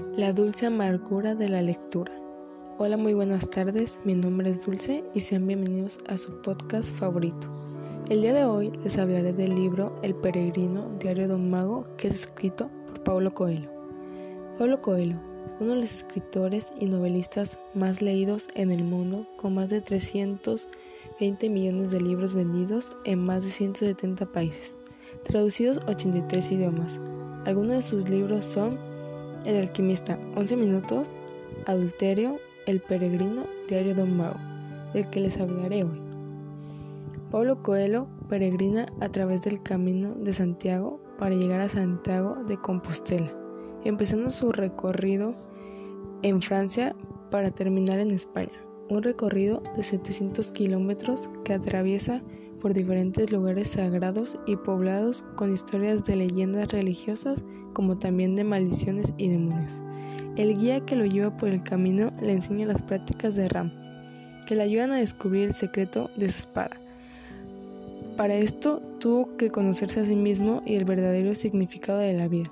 La dulce amargura de la lectura. Hola, muy buenas tardes, mi nombre es Dulce y sean bienvenidos a su podcast favorito. El día de hoy les hablaré del libro El peregrino, diario de un mago, que es escrito por Paulo Coelho. Paulo Coelho, uno de los escritores y novelistas más leídos en el mundo, con más de 320 millones de libros vendidos en más de 170 países, traducidos a 83 idiomas. Algunos de sus libros son el alquimista, 11 minutos, Adulterio, El peregrino, Diario de un mago, del que les hablaré hoy. Pablo Coelho peregrina a través del camino de Santiago para llegar a Santiago de Compostela, empezando su recorrido en Francia para terminar en España, un recorrido de 700 kilómetros que atraviesa por diferentes lugares sagrados y poblados con historias de leyendas religiosas como también de maldiciones y demonios. El guía que lo lleva por el camino le enseña las prácticas de Ram, que le ayudan a descubrir el secreto de su espada. Para esto tuvo que conocerse a sí mismo y el verdadero significado de la vida,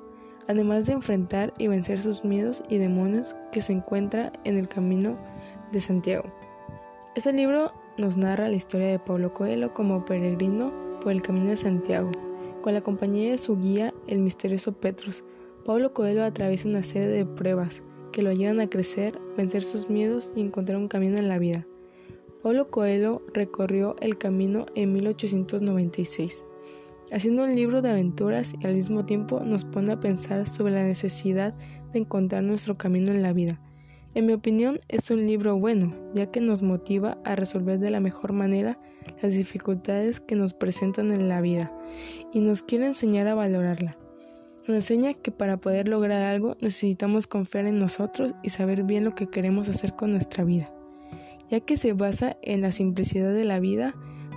además de enfrentar y vencer sus miedos y demonios que se encuentra en el camino de Santiago. Este libro nos narra la historia de Pablo Coelho como peregrino por el camino de Santiago, con la compañía de su guía, el misterioso Petrus. Pablo Coelho atraviesa una serie de pruebas que lo ayudan a crecer, vencer sus miedos y encontrar un camino en la vida. Pablo Coelho recorrió el camino en 1896, haciendo un libro de aventuras y al mismo tiempo nos pone a pensar sobre la necesidad de encontrar nuestro camino en la vida en mi opinión, es un libro bueno, ya que nos motiva a resolver de la mejor manera las dificultades que nos presentan en la vida y nos quiere enseñar a valorarla. Nos enseña que para poder lograr algo necesitamos confiar en nosotros y saber bien lo que queremos hacer con nuestra vida, ya que se basa en la simplicidad de la vida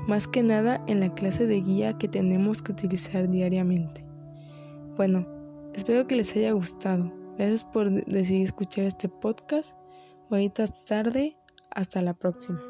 más que nada en la clase de guía que tenemos que utilizar diariamente. Bueno, espero que les haya gustado. Gracias por decidir escuchar este podcast. Bonita tarde. Hasta la próxima.